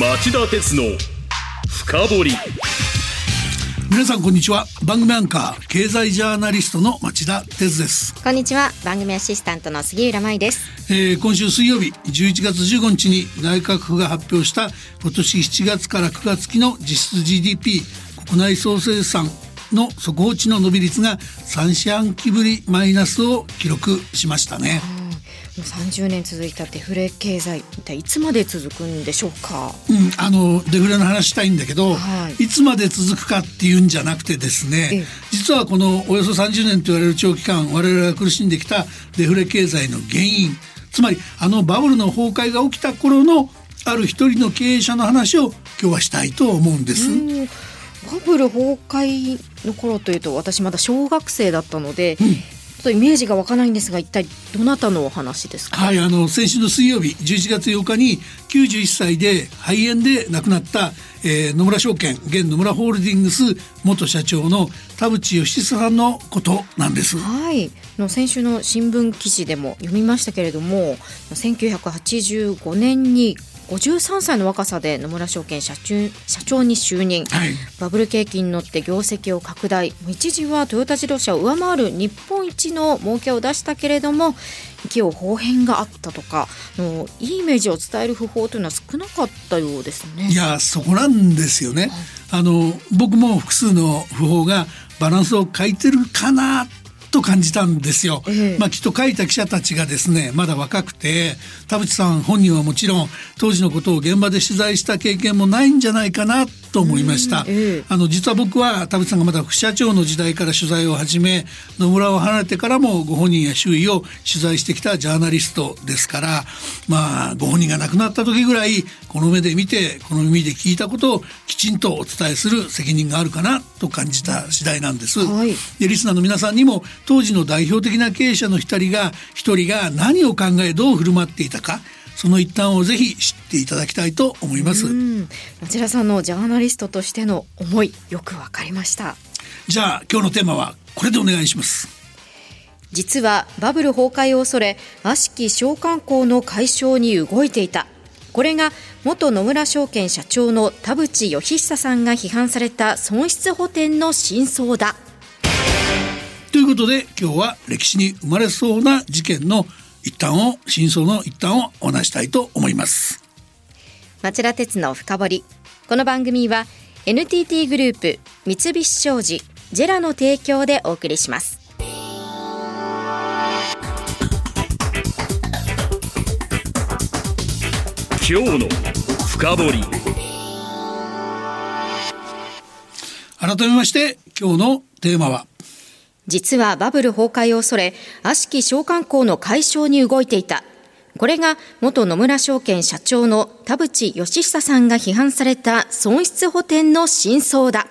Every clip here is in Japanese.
町田鉄の深掘り。皆さんこんにちは。番組アンカー経済ジャーナリストの町田鉄です、こんにちは。番組アシスタントの杉浦舞です。えー、今週水曜日11月15日に内閣府が発表した今年7月から9月期の実質 GDP 国内総生産の速報値の伸び率が3四半期ぶりマイナスを記録しましたね、もう30年続いたデフレ経済一体いつまで続くんでしょうか？うん、あのデフレの話したいんだけど、はい。い、つまで続くかっていうんじゃなくてですえねえ実はこのおよそ30年と言われる長期間我々が苦しんできたデフレ経済の原因つまりあのバブルの崩壊が起きた頃のある一人の経営者の話を今日はしたいと思うんです。うん。バブル崩壊の頃というと私まだ小学生だったので、ちょっとイメージが湧かないんですが一体どなたのお話ですか、はい、あの先週の水曜日11月8日に91歳で肺炎で亡くなった、えー野村証券現野村ホールディングス元社長の田淵義久さんのことなんです。はい、の先週の新聞記事でも読みましたけれども1985年に53歳の若さで野村証券社長社長に就任、はいバブル景気に乗って業績を拡大一時はトヨタ自動車を上回る日本一の儲けを出したけれども勢い方変があったとかのいいイメージを伝える訃報というのは少なかったようですね。いやそこなんですよね。あの僕も複数の訃報がバランスを欠いてるかなと感じたんですよ。ええまあきっと書いた記者たちがですねまだ若くて田淵さん本人はもちろん当時のことを現場で取材した経験もないんじゃないかなと思いました。ええあの実は僕は田淵さんがまだ副社長の時代から取材を始め野村を離れてからもご本人や周囲を取材してきたジャーナリストですからまあご本人が亡くなった時ぐらいこの目で見てこの耳で聞いたことをきちんとお伝えする責任があるかなと感じた次第なんです。はいでリスナーの皆さんにも当時の代表的な経営者の一人が一人が何を考えどう振る舞っていたかその一端をぜひ知っていただきたいと思います。うん、町田さんのジャーナリストとしての思いよくわかりました。じゃあ今日のテーマはこれでお願いします。実はバブル崩壊を恐れ悪しき商慣行の解消に動いていたこれが元野村証券社長の田淵義久さんが批判された損失補填の真相だということで今日は歴史に生まれそうな事件の一端を真相の一端をお話したいと思います。町田鉄の深掘り。この番組は NTT グループ三菱商事ジェラの提供でお送りします。今日の深掘り。改めまして今日のテーマは実はバブル崩壊を恐れ悪しき商慣行の解消に動いていた。これが元野村証券社長の田淵義久さんが批判された損失補填の真相だ。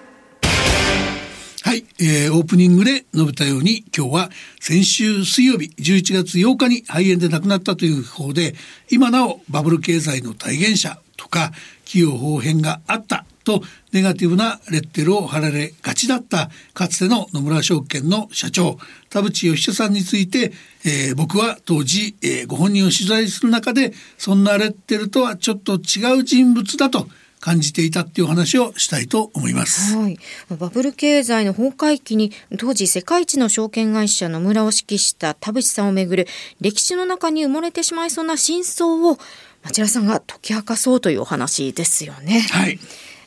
はい、えーオープニングで述べたように今日は先週水曜日11月8日に肺炎で亡くなったという方で今なおバブル経済の体現者とか企業方変があった。とネガティブなレッテルを貼られがちだったかつての野村証券の社長田淵義久さんについて、えー僕は当時、えーご本人を取材する中でそんなレッテルとはちょっと違う人物だと感じていたっていうお話をしたいと思います。はい、バブル経済の崩壊期に当時世界一の証券会社野村を指揮した田淵さんをめぐる歴史の中に埋もれてしまいそうな真相を町田さんが解き明かそうというお話ですよね。はい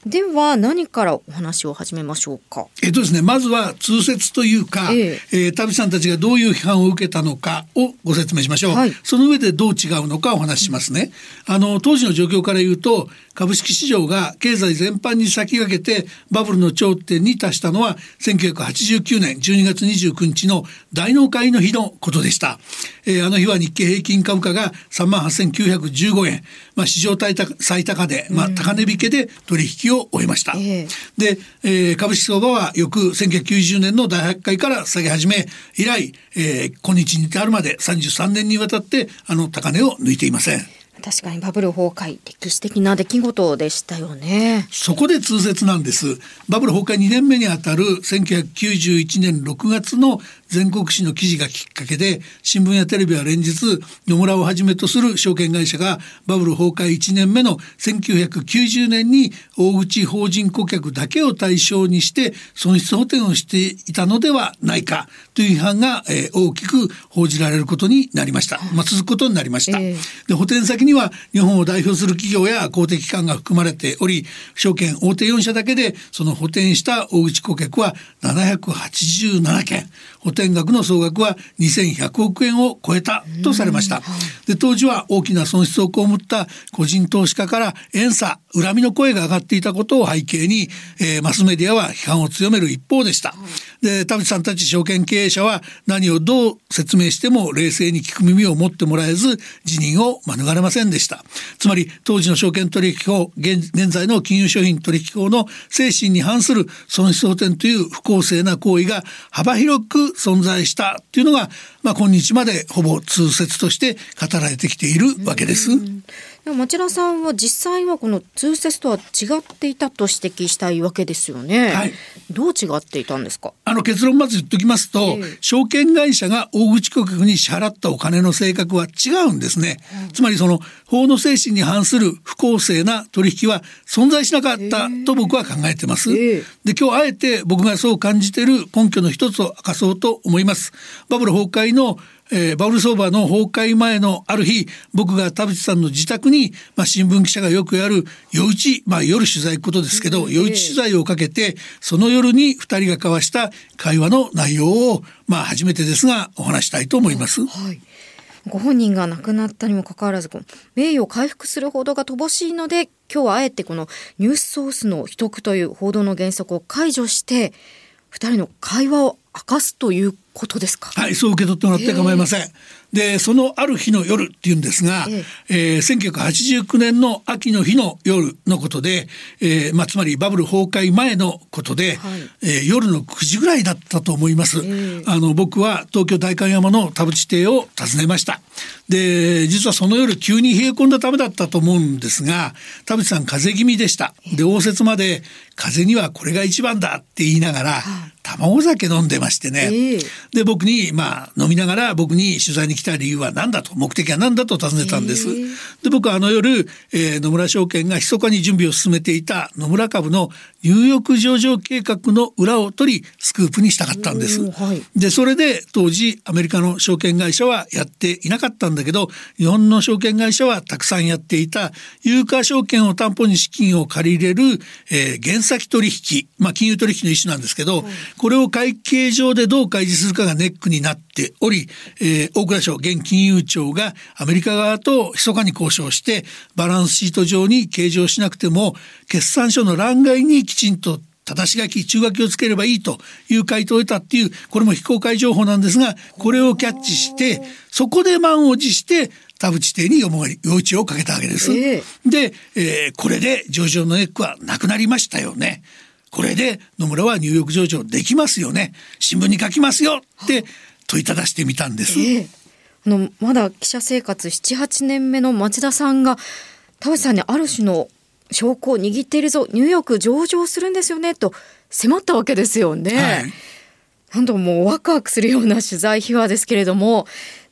では何からお話を始めましょうか。えっとですね、まずは通説というか、ええ。ー田淵さんたちがどういう批判を受けたのかをご説明しましょう、はい。その上でどう違うのかお話ししますね。あの当時の状況から言うと株式市場が経済全般に先駆けてバブルの頂点に達したのは1989年12月29日の大納会の日のことでした、えーあの日は日経平均株価が3万8915円、まあ、史上最高最高値、まあ、高値引けで取引を終えました、ええで、えー株式相場は翌1990年の第8回から下げ始め以来、えー今日に至るまで33年にわたってあの高値を抜いていません。確かにバブル崩壊歴史的な出来事でしたよね。そこで通説なんです。バブル崩壊2年目にあたる1991年6月の全国紙の記事がきっかけで新聞やテレビは連日野村をはじめとする証券会社がバブル崩壊1年目の1990年に大口法人顧客だけを対象にして損失補填をしていたのではないかという批判が、えー、大きく報じられることになりました。まあ、続くことになりました。えー、で補填先には日本を代表する企業や公的機関が含まれており証券大手4社だけでその補填した大口顧客は787件補填額の総額は2100億円を超えたとされました。で当時は大きな損失を被った個人投資家から遠差恨みの声が上がっていたことを背景に、えー、マスメディアは批判を強める一方でした。で田淵さんたち証券経営者は何をどう説明しても冷静に聞く耳を持ってもらえず辞任を免れませんでしたつまり当時の証券取引法現在の金融商品取引法の精神に反する損失補填という不公正な行為が幅広く存在したというのが、まあ、今日までほぼ通説として語られてきているわけです。でも町田さんは実際はこの通説とは違っていたと指摘したいわけですよね。はい、どう違っていたんですか？あの結論まず言っときますと、えー、証券会社が大口顧客に支払ったお金の性格は違うんですね。うん、つまりその法の精神に反する不公正な取引は存在しなかったと僕は考えてます。えー、で今日あえて僕がそう感じている根拠の一つを明かそうと思います。バブル崩壊のえー、バブル相場の崩壊前のある日僕が田淵さんの自宅に、まあ、新聞記者がよくやる夜打ち、まあ、夜取材行くことですけど、夜打ち取材をかけてその夜に2人が交わした会話の内容を、まあ、初めてですがお話したいと思います。はいご本人が亡くなったにもかかわらず名誉を回復する報道が乏しいので今日はあえてこのニュースソースの秘匿という報道の原則を解除して2人の会話を明かすということですか？はいそう受け取ってもらって構いません、でそのある日の夜っていうんですが、ええ。ー、1989年の秋の日の夜のことで、えーまあ、つまりバブル崩壊前のことで、はい、えー、夜の9時ぐらいだったと思います、えあの僕は東京代官山の田淵邸を訪ねました。で実はその夜急に冷え込んだためだったと思うんですが田淵さん風邪気味でした。で応接まで風邪にはこれが一番だって言いながら、卵酒飲んでましてね、えー、で僕にまあ飲みながら僕に取材に来た理由は何だと目的は何だと尋ねたんです。えー、で僕はあの夜、えー、野村証券が密かに準備を進めていた野村株のニューヨーク上場計画の裏を取りスクープにしたかったんです。はい、でそれで当時アメリカの証券会社はやっていなかったんだけど日本の証券会社はたくさんやっていた有価証券を担保に資金を借り入れる、えー、原先取引、まあ、金融取引の一種なんですけど、はい、これを会計上でどう開示するかがネックになっており、えー、大蔵省現金融庁がアメリカ側と密かに交渉してバランスシート上に計上しなくても決算書の欄外にきちんと正し書き中書きをつければいいという回答を得たっていうこれも非公開情報なんですがこれをキャッチしてそこで満を持して田淵邸に夜打ちをかけたわけです。えー、で、えー、これで上場のネックはなくなりましたよね。これで野村はニューヨーク上場できますよね。新聞に書きますよ。って問いただしてみたんです。えー、あのまだ記者生活78年目の町田さんが田淵さんにある種の証拠を握っているぞ。ニューヨーク上場するんですよね。と迫ったわけですよね。はい、なんともうワクワクするような取材秘話ですけれども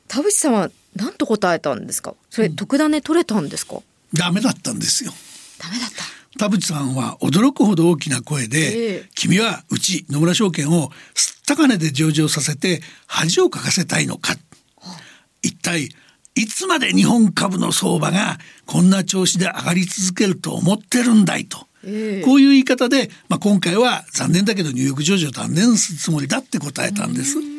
田淵さんは何と答えたんですか？それ、特ダネ取れたんですか？ダメだったんですよ。ダメだった。田淵さんは驚くほど大きな声で、えー、君はうち野村証券をすった金で上場させて恥をかかせたいのか、一体いつまで日本株の相場がこんな調子で上がり続けると思ってるんだいと。えー、こういう言い方で、まあ、今回は残念だけどニューヨーク上場断念するつもりだって答えたんです。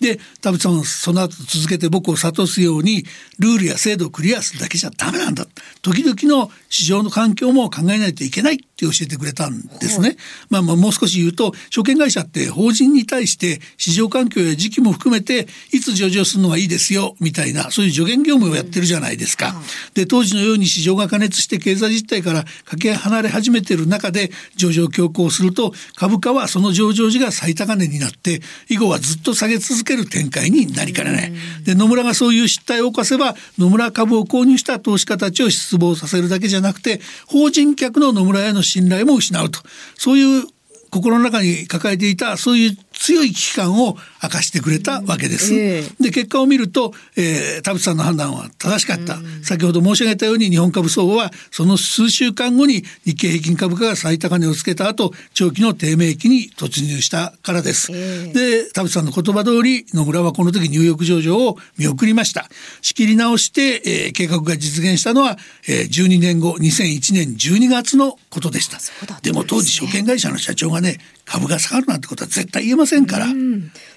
で田淵さんその後続けて僕を諭すようにルールや制度をクリアするだけじゃダメなんだ。時々の市場の環境も考えないといけない。って教えてくれたんですね。まあ、まあもう少し言うと証券会社って法人に対して市場環境や時期も含めていつ上場するのがいいですよみたいなそういう助言業務をやってるじゃないですか。で当時のように市場が過熱して経済実態からかけ離れ始めてる中で上場強行すると株価はその上場時が最高値になって以後はずっと下げ続ける展開になりかねない。で野村がそういう失態を犯せば野村株を購入した投資家たちを失望させるだけじゃなくて法人客の野村への信頼も失うと。そういう心の中に抱えていたそういう強い危機感を明かしてくれたわけです。えー、で結果を見ると、えー、田淵さんの判断は正しかった、先ほど申し上げたように日本株相場はその数週間後に日経平均株価が最高値をつけた後長期の低迷期に突入したからです。えー、で田淵さんの言葉通り野村はこの時ニューヨーク上場を見送りました。仕切り直して、えー、計画が実現したのは、えー、12年後2001年12月のことでした。でも当時証券会社の社長がね株が下がるなんてことは絶対言えませんから。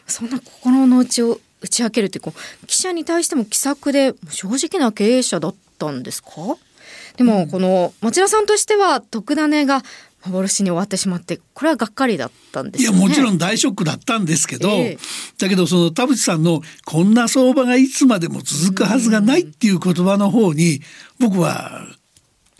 そんな心の内を打ち明けるってこう記者に対しても気さくで正直な経営者だったんですか？でもこの町田さんとしては特ダネが幻に終わってしまってこれはがっかりだったんです、ね、いやもちろん大ショックだったんですけど、えー、だけどその田淵さんの「こんな相場がいつまでも続くはずがない」っていう言葉の方に僕は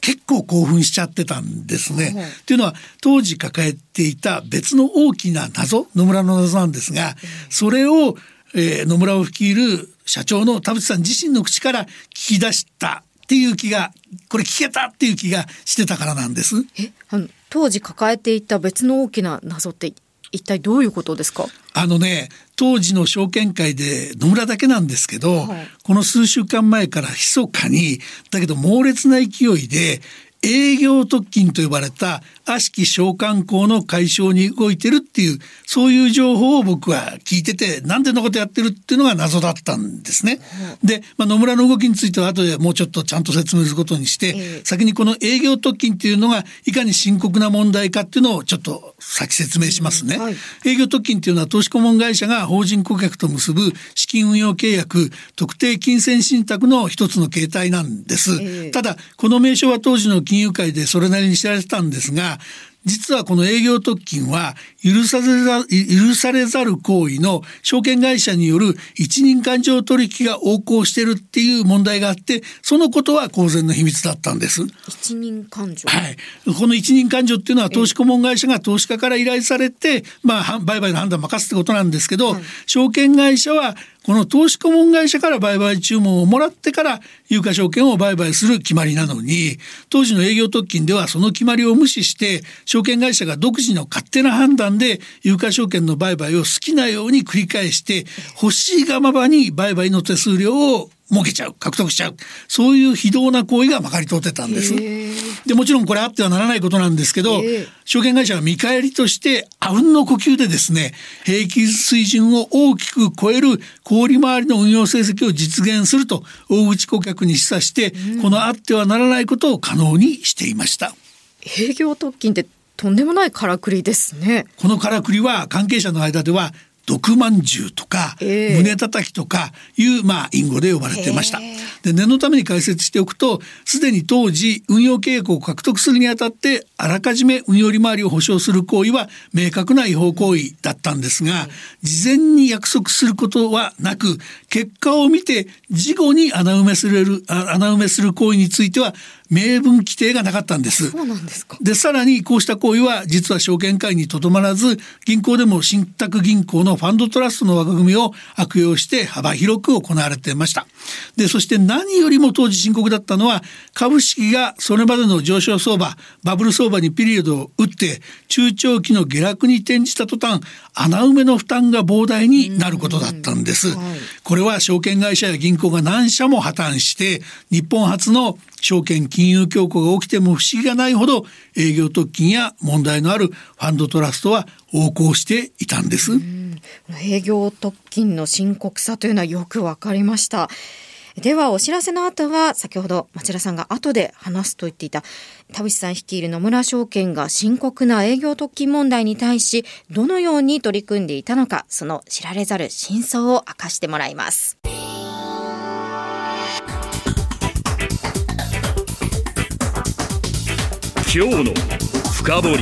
結構興奮しちゃってたんですね。はい、というのは当時抱えていた別の大きな謎野村の謎なんですがそれを、えー、野村を率いる社長の田淵さん自身の口から聞き出したっていう気がこれ聞けたっていう気がしてたからなんです。え当時抱えていた別の大きな謎って一体どういうことですか？あのね当時の証券会で野村だけなんですけど、はい、この数週間前から密かにだけど猛烈な勢いで営業特勤と呼ばれた悪しき召喚校の解消に動いてるっていうそういう情報を僕は聞いててなんでそんなことやってるっていうのが謎だったんですね。うん、で、まあ、野村の動きについては後でもうちょっとちゃんと説明することにして、えー、先にこの営業特勤っていうのがいかに深刻な問題かっていうのをちょっと先説明しますね。営業特勤っていうのは投資顧問会社が法人顧客と結ぶ資金運用契約特定金銭信託の一つの形態なんです。えー、ただこの名称は当時の金融界でそれなりに知られてたんですが実はこの営業特勤は許されざ許されざる行為の証券会社による一人勘定取引が横行してるっていう問題があってそのことは公然の秘密だったんです。一人勘定？はい。この一人勘定っていうのは投資顧問会社が投資家から依頼されてまあ売買の判断を任すってことなんですけど、はい、証券会社はこの投資顧問会社から売買注文をもらってから有価証券を売買する決まりなのに当時の営業特勤ではその決まりを無視して証券会社が独自の勝手な判断で有価証券の売買を好きなように繰り返して欲しいがままに売買の手数料を儲けちゃう獲得しちゃう。そういう非道な行為がまかり通ってたんです。でもちろんこれあってはならないことなんですけど証券会社は見返りとしてあうんの呼吸でですね平均水準を大きく超える小売回りの運用成績を実現すると大口顧客に示唆して、このあってはならないことを可能にしていました。営業特勤ってとんでもないからくりですね。このからくりは関係者の間では毒まんじゅうとか、えー、胸叩きとかいうまあ隠語で呼ばれてました。で念のために解説しておくとすでに当時運用契約を獲得するにあたってあらかじめ運用利回りを保証する行為は明確な違法行為だったんですが事前に約束することはなく結果を見て事後に穴埋めする穴埋めする行為については明文規定がなかったんです。そうなんですか。で、さらにこうした行為は実は証券会にとどまらず、銀行でも信託銀行のファンドトラストの枠組みを悪用して幅広く行われていました。で、そして何よりも当時深刻だったのは、株式がそれまでの上昇相場、バブル相場にピリオドを打って、中長期の下落に転じた途端、穴埋めの負担が膨大になることだったんです。はい、これは証券会社や銀行が何社も破綻して、日本初の証券金融恐慌が起きても不思議がないほど営業特勤や問題のあるファンドトラストは横行していたんです。営業特勤の深刻さというのはよくわかりました。ではお知らせの後は先ほど町田さんが後で話すと言っていた田淵さん率いる野村証券が深刻な営業特勤問題に対しどのように取り組んでいたのかその知られざる真相を明かしてもらいます。今日の深掘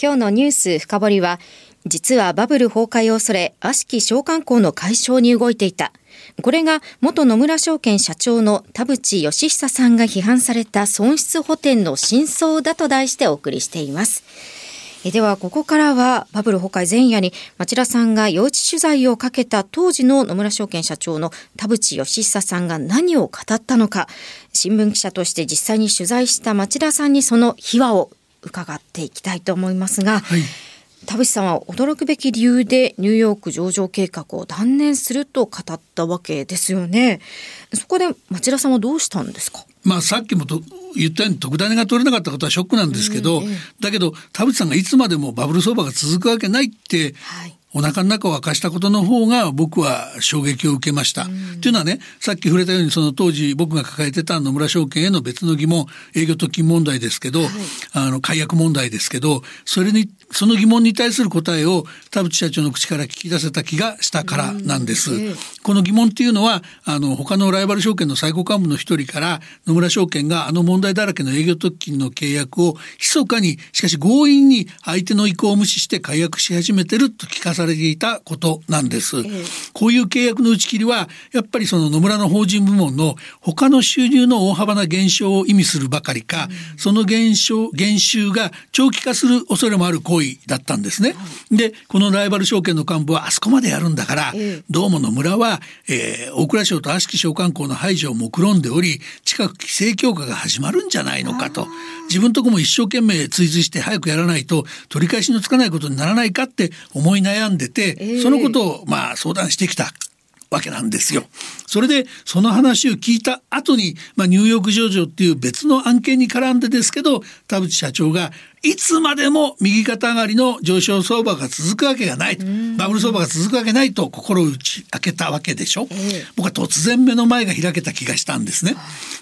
今日のニュース深掘りは実はバブル崩壊を恐れ悪しき召喚校の解消に動いていた。これが元野村証券社長の田淵義久さんが批判された損失補填の真相だと題してお送りしています。ではここからはバブル崩壊前夜に町田さんが幼稚取材をかけた当時の野村証券社長の田淵義久さんが何を語ったのか新聞記者として実際に取材した町田さんにその秘話を伺っていきたいと思いますが、はい。田淵さんは驚くべき理由でニューヨーク上場計画を断念すると語ったわけですよね。そこで町田さんはどうしたんですか？まあさっきもと言ったように特ダネが取れなかったことはショックなんですけど、だけど田淵さんがいつまでもバブル相場が続くわけないって、はい。お腹の中を明かしたことの方が僕は衝撃を受けました。というのはねさっき触れたようにその当時僕が抱えてた野村証券への別の疑問営業特勤問題ですけど、あの解約問題ですけどそれにその疑問に対する答えを田淵社長の口から聞き出せた気がしたからなんです。ええ。この疑問っていうのはあの他のライバル証券の最高幹部の一人から野村証券があの問題だらけの営業特勤の契約を密かにしかし強引に相手の意向を無視して解約し始めてると聞かされていたことなんです。こういう契約の打ち切りはやっぱりその野村の法人部門の他の収入の大幅な減少を意味するばかりか、その減少減収が長期化する恐れもある行為だったんですね。でこのライバル証券の幹部はあそこまでやるんだから、ええ。どうも野村は、えー大蔵省と悪しき商慣行の排除を目論んでおり近く規制強化が始まるんじゃないのかと。自分とこも一生懸命追随して早くやらないと取り返しのつかないことにならないかって思い悩んでて、ええ。そのことをまあ相談してきた。わけなんですよ。それでその話を聞いた後に、まあ、ニューヨーク上場っていう別の案件に絡んでですけど田淵社長がいつまでも右肩上がりの上昇相場が続くわけがないバブル相場が続くわけないと心を打ち明けたわけでしょ、ええ僕は突然目の前が開けた気がしたんですね。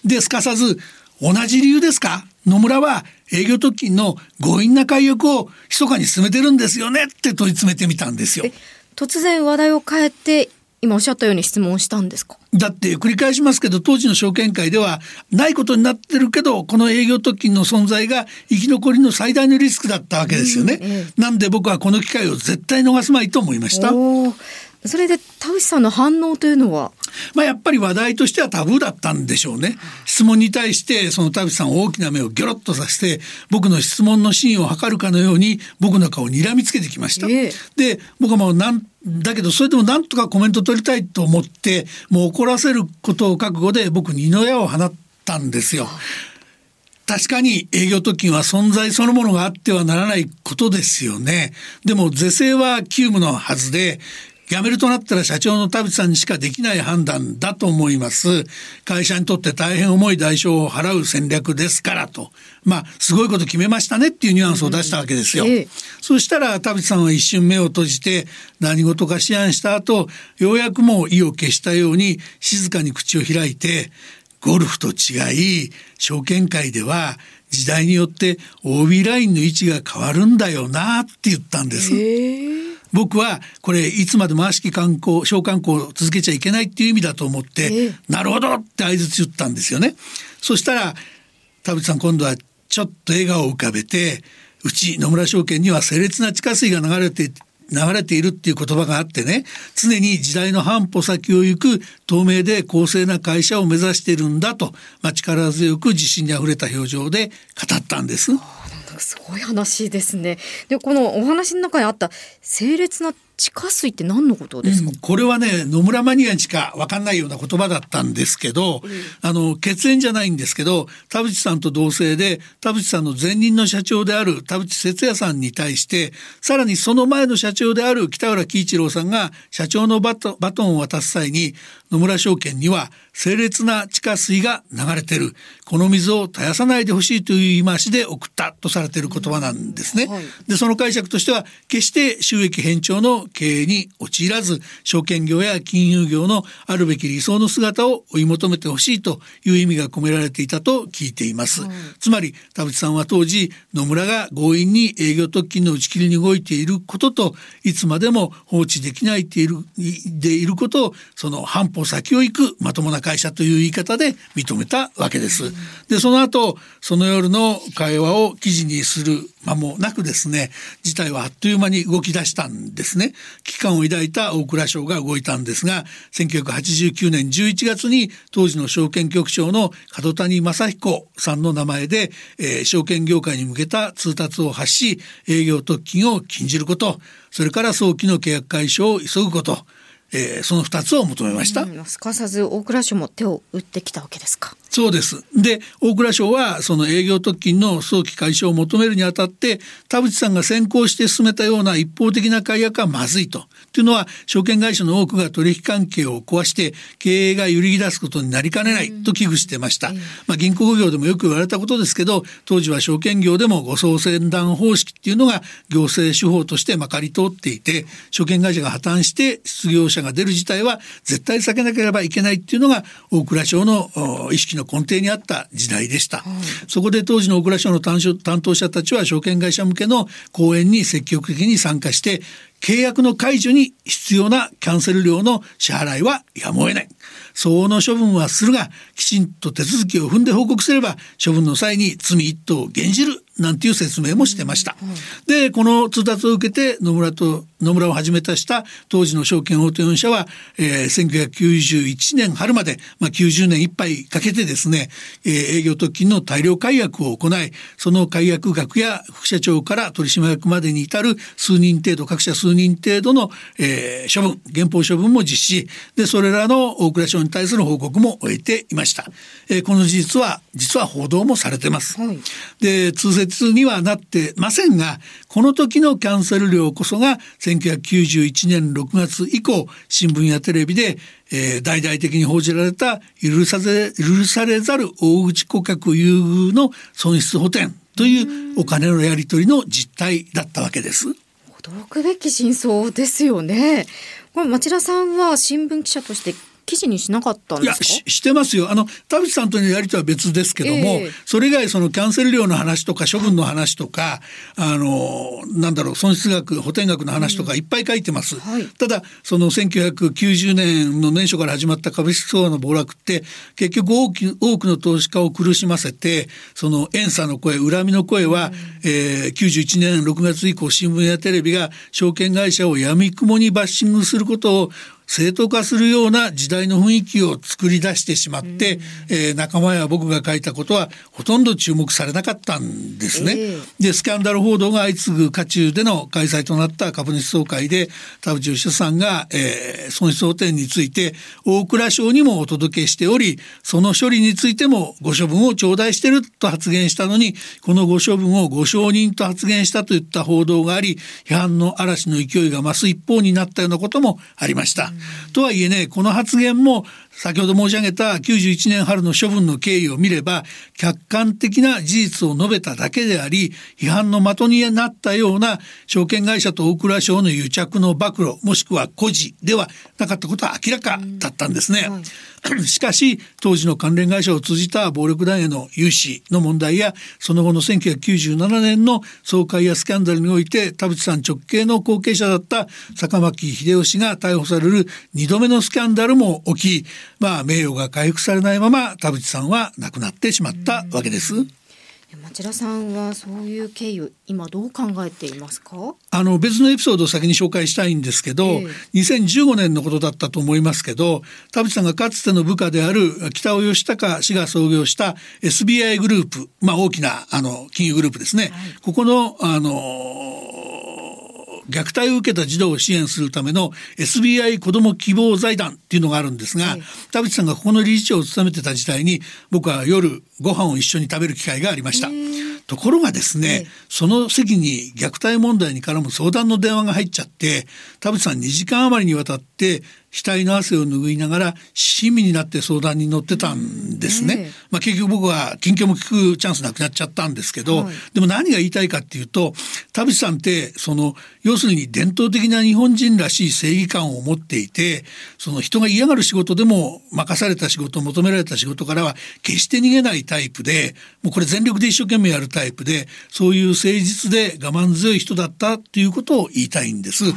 ですかさず同じ理由ですか？野村は営業特勤の強引な解約を密かに進めてるんですよねって問い詰めてみたんですよ。突然話題を変えて今おっしゃったように質問したんですか？だって繰り返しますけど当時の証券会ではないことになってるけどこの営業特勤の存在が生き残りの最大のリスクだったわけですよね。うんえなんで僕はこの機会を絶対逃すまいと思いました。それで田淵さんの反応というのは？まあやっぱり話題としてはタブーだったんでしょうね。質問に対してその田淵さん大きな目をギョロッとさせて僕の質問の真意を図るかのように僕の顔を睨みつけてきました。ええで僕はもうなんだけどそれでもなんとかコメント取りたいと思ってもう怒らせることを覚悟で僕に二の矢を放ったんですよ。確かに営業特勤は存在そのものがあってはならないことですよね。でも是正は急務のはずで、辞めるとなったら社長の田淵さんにしかできない判断だと思います。会社にとって大変重い代償を払う戦略ですからと。まあ、すごいこと決めましたねっていうニュアンスを出したわけですよ。ええそしたら田淵さんは一瞬目を閉じて何事か思案した後、ようやくもう意を消したように静かに口を開いて、ゴルフと違い、証券会では時代によって OB ラインの位置が変わるんだよなって言ったんです。僕はこれいつまでも悪しき観光、小観光を続けちゃいけないっていう意味だと思って、ええなるほどって相槌言ったんですよね。そしたら田淵さん今度はちょっと笑顔を浮かべて、うち野村証券には清烈な地下水が流れて流れているっていう言葉があってね常に時代の半歩先を行く透明で公正な会社を目指しているんだと、まあ、力強く自信にあふれた表情で語ったんです。すごい話ですね。でこのお話の中にあった整列な地下水って何のことですか、うん。これはね野村マニアにしか分かんないような言葉だったんですけど、あの血縁じゃないんですけど田淵さんと同姓で田淵さんの前任の社長である田淵哲也さんに対してさらにその前の社長である北浦喜一郎さんが社長のバトバトンを渡す際に野村証券には清烈な地下水が流れてる。この水を絶やさないでほしいという言い回しで送ったとされている言葉なんですね。はい。でその解釈としては決して収益偏重の経営に陥らず証券業や金融業のあるべき理想の姿を追い求めてほしいという意味が込められていたと聞いています、つまり田淵さんは当時野村が強引に営業特勤の打ち切りに動いていることといつまでも放置できないっているでいることをその半歩先を行くまともな会社という言い方で認めたわけです。でその後その夜の会話を記事にする間もなくですね事態はあっという間に動き出したんですね危機感を抱いた大蔵省が動いたんですが1989年11月に当時の証券局長の角谷正彦さんの名前で、えー証券業界に向けた通達を発し営業特勤を禁じることそれから早期の契約解消を急ぐこと、えーその2つを求めました。うんすかさず大蔵省も手を打ってきたわけですか。そうですで大蔵省はその営業特勤の早期解消を求めるにあたって田淵さんが先行して進めたような一方的な解約はまずいと。というのは証券会社の多くが取引関係を壊して経営が揺るぎ出すことになりかねないと危惧してました。まあ、銀行業でもよく言われたことですけど当時は証券業でも護送船団方式っていうのが行政手法としてまかり通っていて証券会社が破綻して失業者が出る事態は絶対避けなければいけないっていうのが大蔵省の意識の根底にあった時代でした。そこで当時の大蔵省の担当者たちは証券会社向けの講演に積極的に参加して契約の解除に必要なキャンセル料の支払いはやむを得ない。相応の処分はするが、きちんと手続きを踏んで報告すれば、処分の際に罪一等を減じるなんていう説明もしてました。で、この通達を受けて野村と野村をはじめとした当時の証券大手4社は、えー、1991年春まで、まあ、90年いっぱいかけてですね、えー、営業特勤の大量解約を行い、その解約額や副社長から取締役までに至る数人程度、各社数人程度の、えー、処分、減俸処分も実施、で、それらの大蔵省に対する報告も終えていました。えー、この事実は、実は報道もされてます。はい、で、通説にはなってませんが、この時のキャンセル料こそが1991年6月以降新聞やテレビで、えー、大々的に報じられた許さぜ許されざる大口顧客優遇の損失補填というお金のやり取りの実態だったわけです。驚くべき真相ですよね。これ町田さんは新聞記者として記事にしなかったんですか？ししてますよ。あの田淵さんとのやりとは別ですけども、えー、それ以外そのキャンセル料の話とか処分の話とかあのなんだろう損失額補填額の話とかいっぱい書いてます、うんはい、ただその1990年の年初から始まった株式相場の暴落って結局多く多くの投資家を苦しませてその怨嗟の声恨みの声は、うん、えー、91年6月以降新聞やテレビが証券会社を闇雲にバッシングすることを正当化するような時代の雰囲気を作り出してしまって、うん、えー、仲間や僕が書いたことはほとんど注目されなかったんですね。えー、でスキャンダル報道が相次ぐ渦中での開催となった株主総会で田淵義さんが、えー、損失補填について大蔵省にもお届けしておりその処理についてもご処分を頂戴してると発言したのにこのご処分をご承認と発言したといった報道があり批判の嵐の勢いが増す一方になったようなこともありました。うんとはいえねこの発言も先ほど申し上げた91年春の処分の経緯を見れば客観的な事実を述べただけであり批判の的になったような証券会社と大蔵省の癒着の暴露もしくは孤児ではなかったことは明らかだったんですね。はい しかし当時の関連会社を通じた暴力団への融資の問題やその後の1997年の総会やスキャンダルにおいて田淵さん直系の後継者だった坂巻秀吉が逮捕される2度目のスキャンダルも起きまあ名誉が回復されないまま田淵さんは亡くなってしまったわけです。町田さんはそういう経緯今どう考えていますか？あの別のエピソードを先に紹介したいんですけど、えー、2015年のことだったと思いますけど田淵さんがかつての部下である北尾義孝氏が創業した SBI グループ、まあ、大きなあの金融グループですね、はい、ここのあの虐待を受けた児童を支援するための SBI 子ども希望財団っていうのがあるんですが、はい、田淵さんがここの理事長を務めてた時代に僕は夜ご飯を一緒に食べる機会がありました。ところがですね、はい、その席に虐待問題に絡む相談の電話が入っちゃって田淵さん2時間余りにわたって額の汗を拭いながら親身になって相談に乗ってたんですね。まあ、結局僕は近況も聞くチャンスなくなっちゃったんですけど、はい、でも何が言いたいかっていうと田淵さんってその要するに伝統的な日本人らしい正義感を持っていてその人が嫌がる仕事でも任された仕事求められた仕事からは決して逃げないタイプでもうこれ全力で一生懸命やるタイプでそういう誠実で我慢強い人だったということを言いたいんです。はい、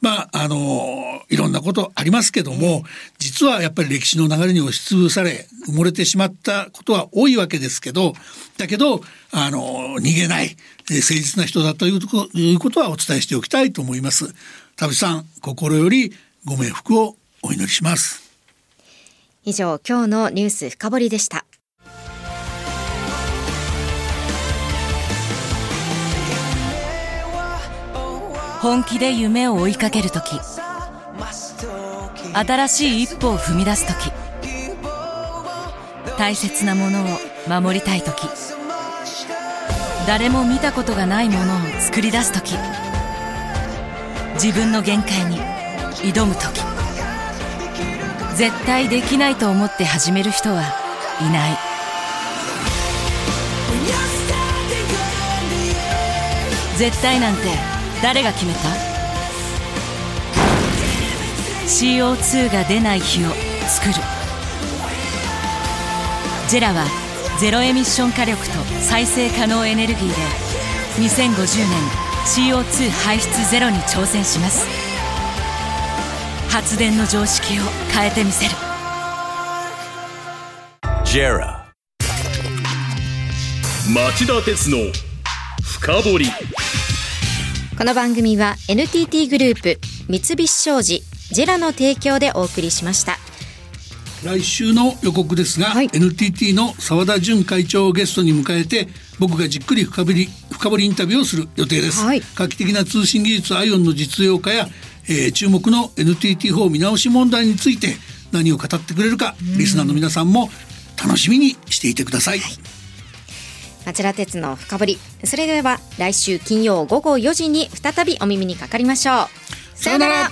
まああのいろんなことありますけども実はやっぱり歴史の流れに押しつぶされ埋もれてしまったことは多いわけですけどだけどあの逃げない誠実な人だということはお伝えしておきたいと思います。田淵さん心よりご冥福をお祈りします。以上今日のニュース深掘りでした。本気で夢を追いかける時新しい一歩を踏み出す時。大切なものを守りたい時。誰も見たことがないものを作り出す時。自分の限界に挑む時。絶対できないと思って始める人はいない。絶対なんて誰が決めた？CO2 が出ない日を作る。ジェラはゼロエミッション火力と再生可能エネルギーで2050年 CO2 排出ゼロに挑戦します。発電の常識を変えてみせる。JERA 町田鉄の深掘り。この番組は NTT グループ三菱商事ジェラの提供でお送りしました。来週の予告ですが、はい。NTT の澤田純会長をゲストに迎えて僕がじっくり深掘り深掘りインタビューをする予定です、はい。画期的な通信技術アイオンの実用化や、えー注目の NTT 法見直し問題について何を語ってくれるか、リスナーの皆さんも楽しみにしていてください、町田鉄の深掘り。それでは来週金曜午後4時に再びお耳にかかりましょう。さよなら